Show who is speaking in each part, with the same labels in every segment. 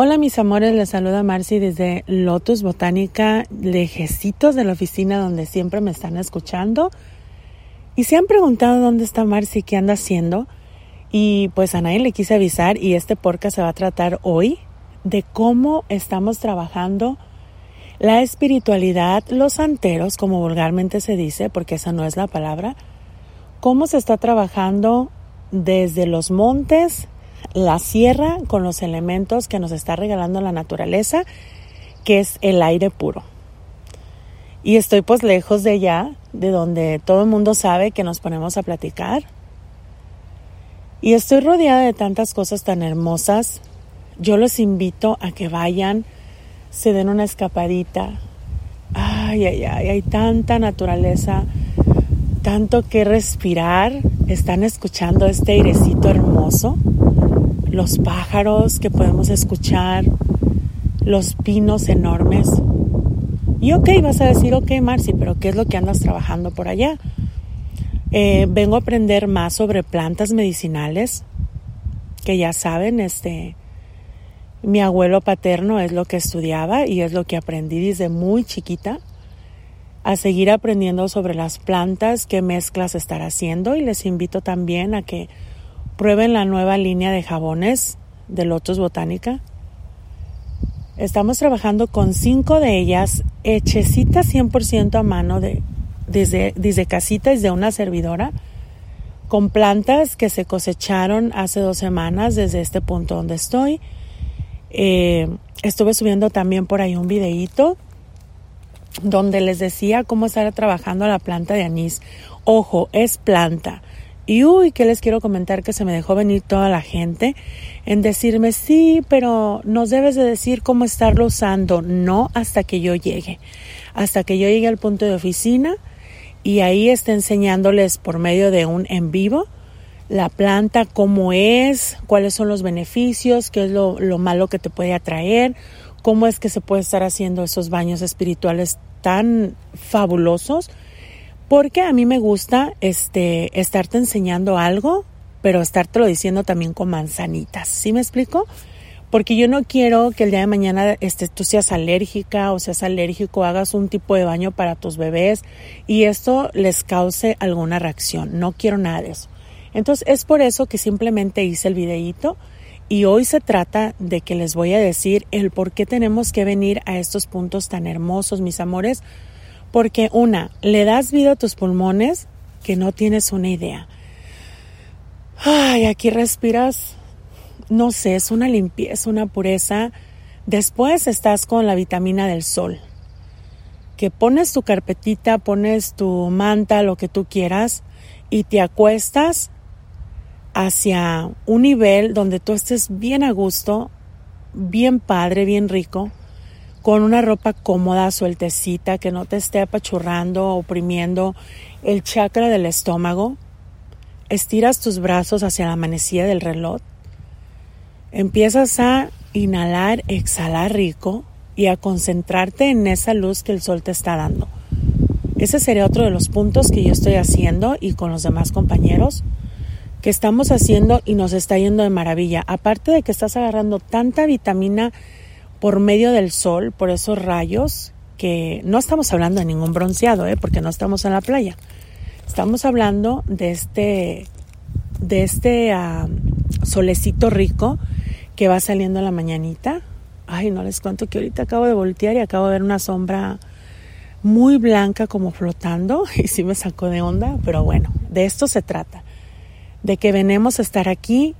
Speaker 1: Hola mis amores, les saluda Marcy desde Lotus Botánica, lejecitos de la oficina donde siempre me están escuchando. Y se han preguntado dónde está Marcy, qué anda haciendo. Y pues a nadie le quise avisar y este podcast se va a tratar hoy de cómo estamos trabajando la espiritualidad, los santeros, como vulgarmente se dice, porque esa no es la palabra, cómo se está trabajando desde los montes la sierra con los elementos que nos está regalando la naturaleza, que es el aire puro. Y estoy pues lejos de allá, de donde todo el mundo sabe que nos ponemos a platicar. Y estoy rodeada de tantas cosas tan hermosas. Yo los invito a que vayan, se den una escapadita. Ay, ay, ay, hay tanta naturaleza, tanto que respirar. Están escuchando este airecito hermoso los pájaros que podemos escuchar, los pinos enormes. Y ok, vas a decir, ok, Marcy, pero ¿qué es lo que andas trabajando por allá? Eh, vengo a aprender más sobre plantas medicinales, que ya saben, este, mi abuelo paterno es lo que estudiaba y es lo que aprendí desde muy chiquita a seguir aprendiendo sobre las plantas, qué mezclas estar haciendo y les invito también a que Prueben la nueva línea de jabones de Lotus Botánica. Estamos trabajando con cinco de ellas, hechecitas 100% a mano de, desde, desde casita, desde una servidora, con plantas que se cosecharon hace dos semanas desde este punto donde estoy. Eh, estuve subiendo también por ahí un videíto donde les decía cómo estar trabajando la planta de anís. Ojo, es planta. Y uy, que les quiero comentar que se me dejó venir toda la gente en decirme, sí, pero nos debes de decir cómo estarlo usando. No hasta que yo llegue. Hasta que yo llegue al punto de oficina y ahí esté enseñándoles por medio de un en vivo la planta, cómo es, cuáles son los beneficios, qué es lo, lo malo que te puede atraer, cómo es que se puede estar haciendo esos baños espirituales tan fabulosos porque a mí me gusta este estarte enseñando algo, pero estártelo diciendo también con manzanitas. ¿Sí me explico? Porque yo no quiero que el día de mañana este, tú seas alérgica o seas alérgico, hagas un tipo de baño para tus bebés y esto les cause alguna reacción. No quiero nada de eso. Entonces es por eso que simplemente hice el videíto y hoy se trata de que les voy a decir el por qué tenemos que venir a estos puntos tan hermosos, mis amores, porque una, le das vida a tus pulmones que no tienes una idea. Ay, aquí respiras, no sé, es una limpieza, una pureza. Después estás con la vitamina del sol, que pones tu carpetita, pones tu manta, lo que tú quieras, y te acuestas hacia un nivel donde tú estés bien a gusto, bien padre, bien rico, con una ropa cómoda, sueltecita, que no te esté apachurrando, oprimiendo el chakra del estómago. Estiras tus brazos hacia la manecilla del reloj. Empiezas a inhalar, exhalar rico y a concentrarte en esa luz que el sol te está dando. Ese sería otro de los puntos que yo estoy haciendo y con los demás compañeros que estamos haciendo y nos está yendo de maravilla. Aparte de que estás agarrando tanta vitamina por medio del sol, por esos rayos, que no estamos hablando de ningún bronceado, ¿eh? porque no estamos en la playa. Estamos hablando de este, de este solecito rico que va saliendo a la mañanita. Ay, no les cuento que ahorita acabo de voltear y acabo de ver una sombra muy blanca como flotando y sí me sacó de onda, pero bueno, de esto se trata, de que venemos a estar aquí.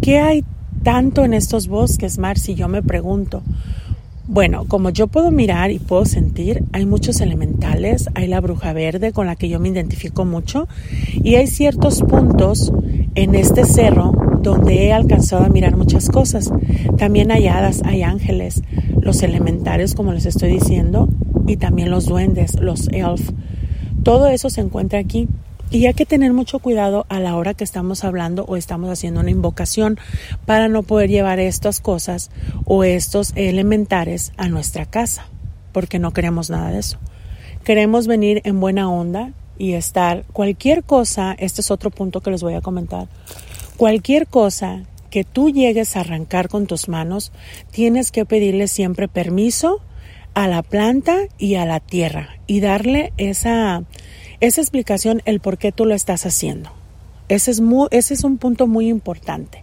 Speaker 1: ¿Qué hay tanto en estos bosques, Marcy? Yo me pregunto. Bueno, como yo puedo mirar y puedo sentir, hay muchos elementales, hay la bruja verde con la que yo me identifico mucho y hay ciertos puntos en este cerro donde he alcanzado a mirar muchas cosas. También hay hadas, hay ángeles, los elementales como les estoy diciendo y también los duendes, los elf. Todo eso se encuentra aquí. Y hay que tener mucho cuidado a la hora que estamos hablando o estamos haciendo una invocación para no poder llevar estas cosas o estos elementares a nuestra casa, porque no queremos nada de eso. Queremos venir en buena onda y estar cualquier cosa, este es otro punto que les voy a comentar, cualquier cosa que tú llegues a arrancar con tus manos, tienes que pedirle siempre permiso a la planta y a la tierra y darle esa, esa explicación el por qué tú lo estás haciendo. Ese es, muy, ese es un punto muy importante.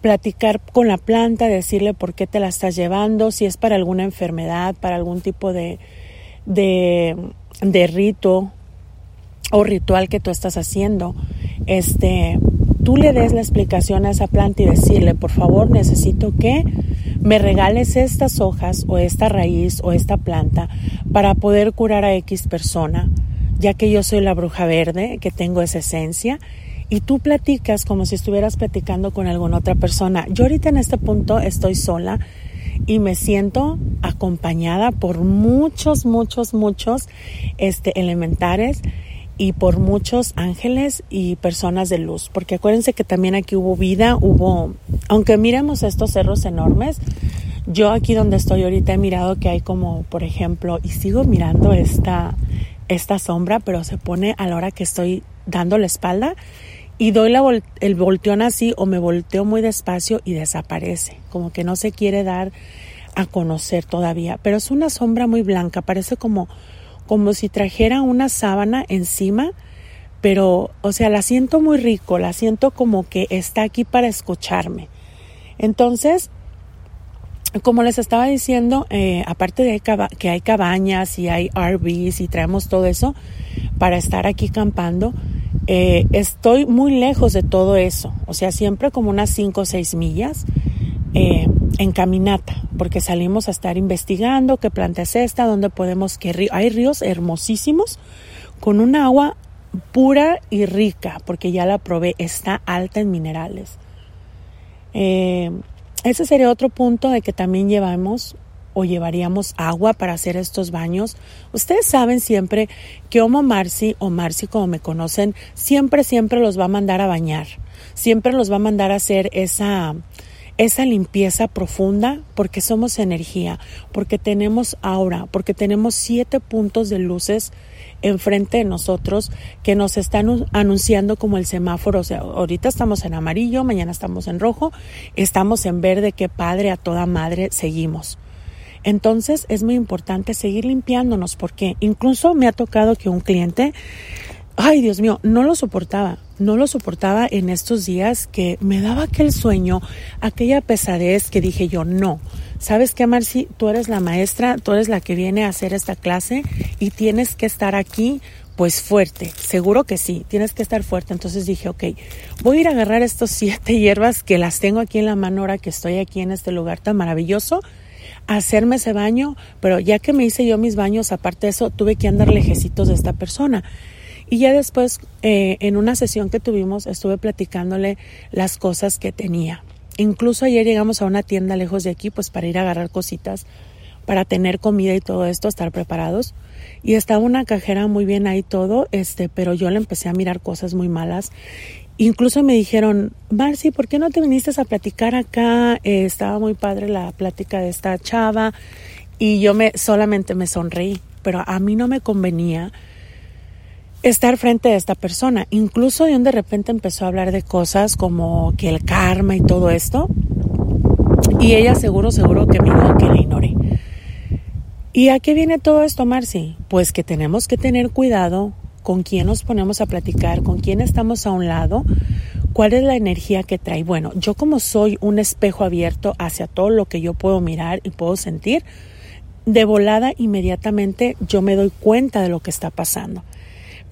Speaker 1: Platicar con la planta, decirle por qué te la estás llevando, si es para alguna enfermedad, para algún tipo de, de, de rito o ritual que tú estás haciendo. Este, tú le des la explicación a esa planta y decirle, por favor, necesito que me regales estas hojas o esta raíz o esta planta para poder curar a X persona, ya que yo soy la bruja verde, que tengo esa esencia, y tú platicas como si estuvieras platicando con alguna otra persona. Yo ahorita en este punto estoy sola y me siento acompañada por muchos, muchos, muchos este, elementares y por muchos ángeles y personas de luz, porque acuérdense que también aquí hubo vida, hubo, aunque miremos estos cerros enormes, yo aquí donde estoy ahorita he mirado que hay como, por ejemplo, y sigo mirando esta, esta sombra, pero se pone a la hora que estoy dando la espalda y doy el volteón así o me volteo muy despacio y desaparece, como que no se quiere dar a conocer todavía, pero es una sombra muy blanca, parece como como si trajera una sábana encima, pero, o sea, la siento muy rico, la siento como que está aquí para escucharme. Entonces, como les estaba diciendo, eh, aparte de que hay cabañas y hay RVs y traemos todo eso para estar aquí campando, eh, estoy muy lejos de todo eso, o sea, siempre como unas 5 o 6 millas. Eh, en caminata, porque salimos a estar investigando qué planta es esta, dónde podemos, que hay ríos hermosísimos con un agua pura y rica, porque ya la probé, está alta en minerales. Ese sería otro punto de que también llevamos o llevaríamos agua para hacer estos baños. Ustedes saben siempre que Homo Marci o Marci como me conocen, siempre, siempre los va a mandar a bañar. Siempre los va a mandar a hacer esa, esa limpieza profunda porque somos energía, porque tenemos aura, porque tenemos siete puntos de luces enfrente de nosotros que nos están anunciando como el semáforo. O sea, ahorita estamos en amarillo, mañana estamos en rojo, estamos en verde, qué padre, a toda madre seguimos. Entonces es muy importante seguir limpiándonos porque incluso me ha tocado que un cliente ay Dios mío, no lo soportaba, no lo soportaba en estos días que me daba aquel sueño, aquella pesadez que dije yo, no, ¿sabes qué, Marci? Tú eres la maestra, tú eres la que viene a hacer esta clase y tienes que estar aquí pues fuerte, seguro que sí, tienes que estar fuerte. Entonces dije, ok, voy a ir a agarrar estos siete hierbas que las tengo aquí en la mano ahora que estoy aquí en este lugar tan maravilloso, hacerme ese baño, pero ya que me hice yo mis baños, aparte de eso, tuve que andar lejecitos de esta persona. Y ya después, eh, en una sesión que tuvimos, estuve platicándole las cosas que tenía. Incluso ayer llegamos a una tienda lejos de aquí, pues para ir a agarrar cositas, para tener comida y todo esto, estar preparados. Y estaba una cajera muy bien ahí todo, este, pero yo le empecé a mirar cosas muy malas. Incluso me dijeron, Marcy, ¿por qué no te viniste a platicar acá? Eh, estaba muy padre la plática de esta chava. Y yo me solamente me sonreí, pero a mí no me convenía estar frente a esta persona. Incluso de repente empezó a hablar de cosas como que el karma y todo esto. Y ella seguro, seguro que me dijo que le ignoré. ¿Y a qué viene todo esto, Marcy? Pues que tenemos que tener cuidado con quién nos ponemos a platicar, con quién estamos a un lado, cuál es la energía que trae. Bueno, yo como soy un espejo abierto hacia todo lo que yo puedo mirar y puedo sentir, de volada inmediatamente yo me doy cuenta de lo que está pasando.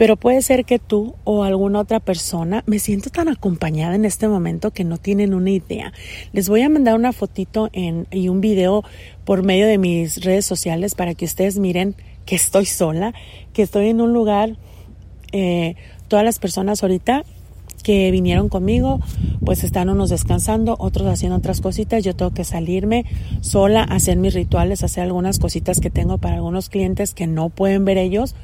Speaker 1: Pero puede ser que tú o alguna otra persona me siento tan acompañada en este momento que no tienen una idea. Les voy a mandar una fotito en, y un video por medio de mis redes sociales para que ustedes miren que estoy sola, que estoy en un lugar, eh, todas las personas ahorita que vinieron conmigo, pues están unos descansando, otros haciendo otras cositas. Yo tengo que salirme sola, hacer mis rituales, hacer algunas cositas que tengo para algunos clientes que no pueden ver ellos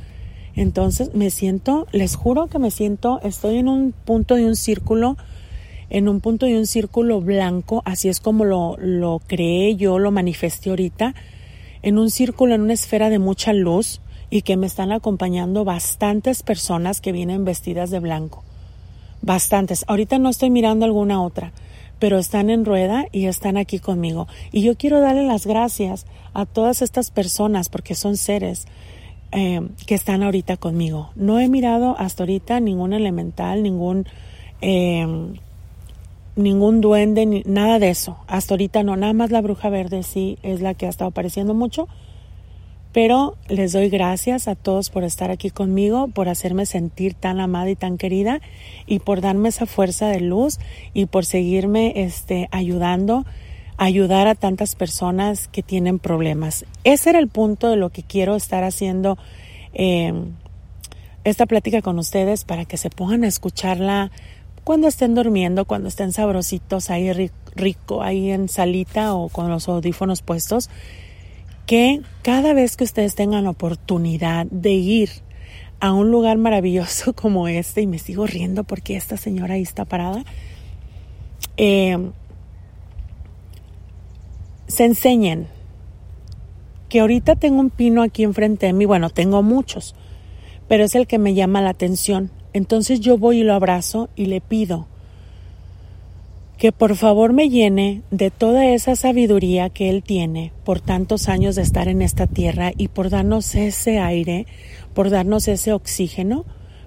Speaker 1: entonces me siento, les juro que me siento, estoy en un punto de un círculo, en un punto de un círculo blanco, así es como lo, lo creé yo, lo manifesté ahorita, en un círculo, en una esfera de mucha luz y que me están acompañando bastantes personas que vienen vestidas de blanco. Bastantes. Ahorita no estoy mirando alguna otra, pero están en rueda y están aquí conmigo. Y yo quiero darle las gracias a todas estas personas porque son seres eh, que están ahorita conmigo. No he mirado hasta ahorita ningún elemental, ningún... Eh, ningún duende, ni, nada de eso. Hasta ahorita no, nada más la bruja verde sí es la que ha estado apareciendo mucho. Pero les doy gracias a todos por estar aquí conmigo, por hacerme sentir tan amada y tan querida y por darme esa fuerza de luz y por seguirme este, ayudando, ayudar a tantas personas que tienen problemas. Ese era el punto de lo que quiero estar haciendo eh, esta plática con ustedes para que se pongan a escucharla cuando estén durmiendo, cuando estén sabrositos ahí rico, ahí en salita o con los audífonos puestos, que cada vez que ustedes tengan la oportunidad de ir a un lugar maravilloso como este, y me sigo riendo porque esta señora ahí está parada, eh, se enseñen que ahorita tengo un pino aquí enfrente de mí, bueno, tengo muchos, pero es el que me llama la atención entonces yo voy y lo abrazo y le pido que por favor me llene de toda esa sabiduría que Él tiene por tantos años de estar en esta tierra y por darnos ese aire, por darnos ese oxígeno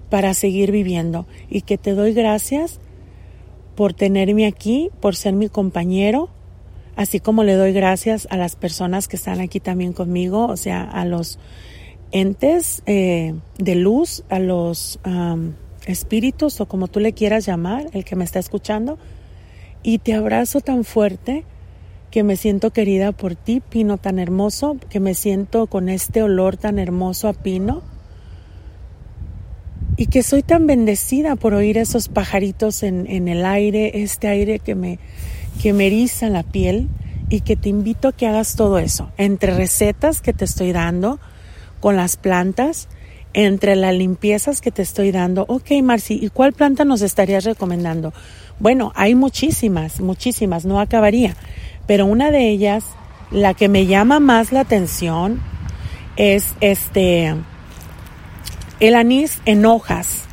Speaker 1: para seguir viviendo. Y que te doy gracias por tenerme aquí, por ser mi compañero, así como le doy gracias a las personas que están aquí también conmigo, o sea, a los entes eh, de luz, a los espíritus o como tú le quieras llamar, el que me está escuchando, y te abrazo tan fuerte que me siento querida por ti, pino tan hermoso, que me siento con este olor tan hermoso a pino, y que soy tan bendecida por oír esos pajaritos en, en el aire, este aire que me, que me eriza la piel, y que te invito a que hagas todo eso, entre recetas que te estoy dando, con las plantas, entre las limpiezas que te estoy dando. Ok, Marci, ¿y cuál planta nos estarías recomendando? Bueno, hay muchísimas, muchísimas, no acabaría. Pero una de ellas, la que me llama más la atención, es este, el anís en hojas,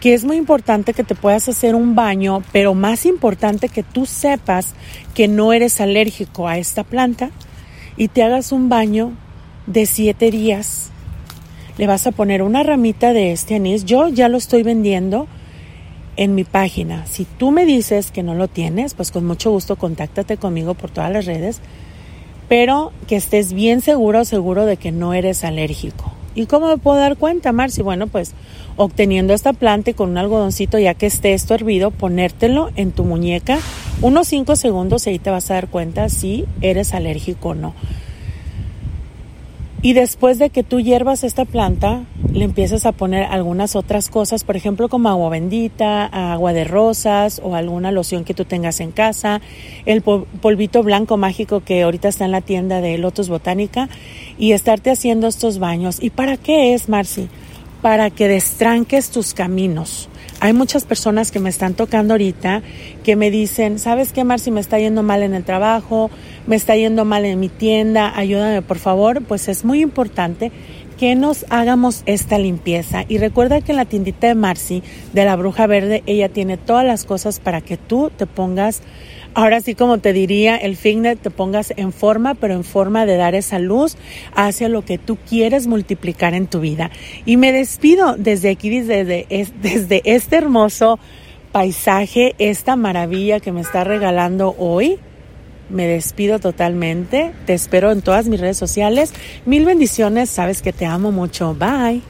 Speaker 1: que es muy importante que te puedas hacer un baño, pero más importante que tú sepas que no eres alérgico a esta planta y te hagas un baño de siete días. Le vas a poner una ramita de este anís. Yo ya lo estoy vendiendo en mi página. Si tú me dices que no lo tienes, pues con mucho gusto contáctate conmigo por todas las redes, pero que estés bien seguro seguro de que no eres alérgico. ¿Y cómo me puedo dar cuenta, Marci? Bueno, pues obteniendo esta planta y con un algodoncito, ya que esté esto hervido, ponértelo en tu muñeca unos 5 segundos y ahí te vas a dar cuenta si eres alérgico o no. Y después de que tú hierbas esta planta, le empiezas a poner algunas otras cosas, por ejemplo, como agua bendita, agua de rosas o alguna loción que tú tengas en casa, el polvito blanco mágico que ahorita está en la tienda de Lotus Botánica y estarte haciendo estos baños. ¿Y para qué es, Marci? Para que destranques tus caminos. Hay muchas personas que me están tocando ahorita que me dicen, ¿sabes qué, Marci? Me está yendo mal en el trabajo, me está yendo mal en mi tienda, ayúdame por favor. Pues es muy importante que nos hagamos esta limpieza. Y recuerda que en la tiendita de Marci, de la Bruja Verde, ella tiene todas las cosas para que tú te pongas ahora sí como te diría, el Fignet te pongas en forma, pero en forma de dar esa luz hacia lo que tú quieres multiplicar en tu vida. Y me despido desde aquí, desde, desde este hermoso paisaje, esta maravilla que me está regalando hoy. Me despido totalmente. Te espero en todas mis redes sociales. Mil bendiciones. Sabes que te amo mucho. Bye.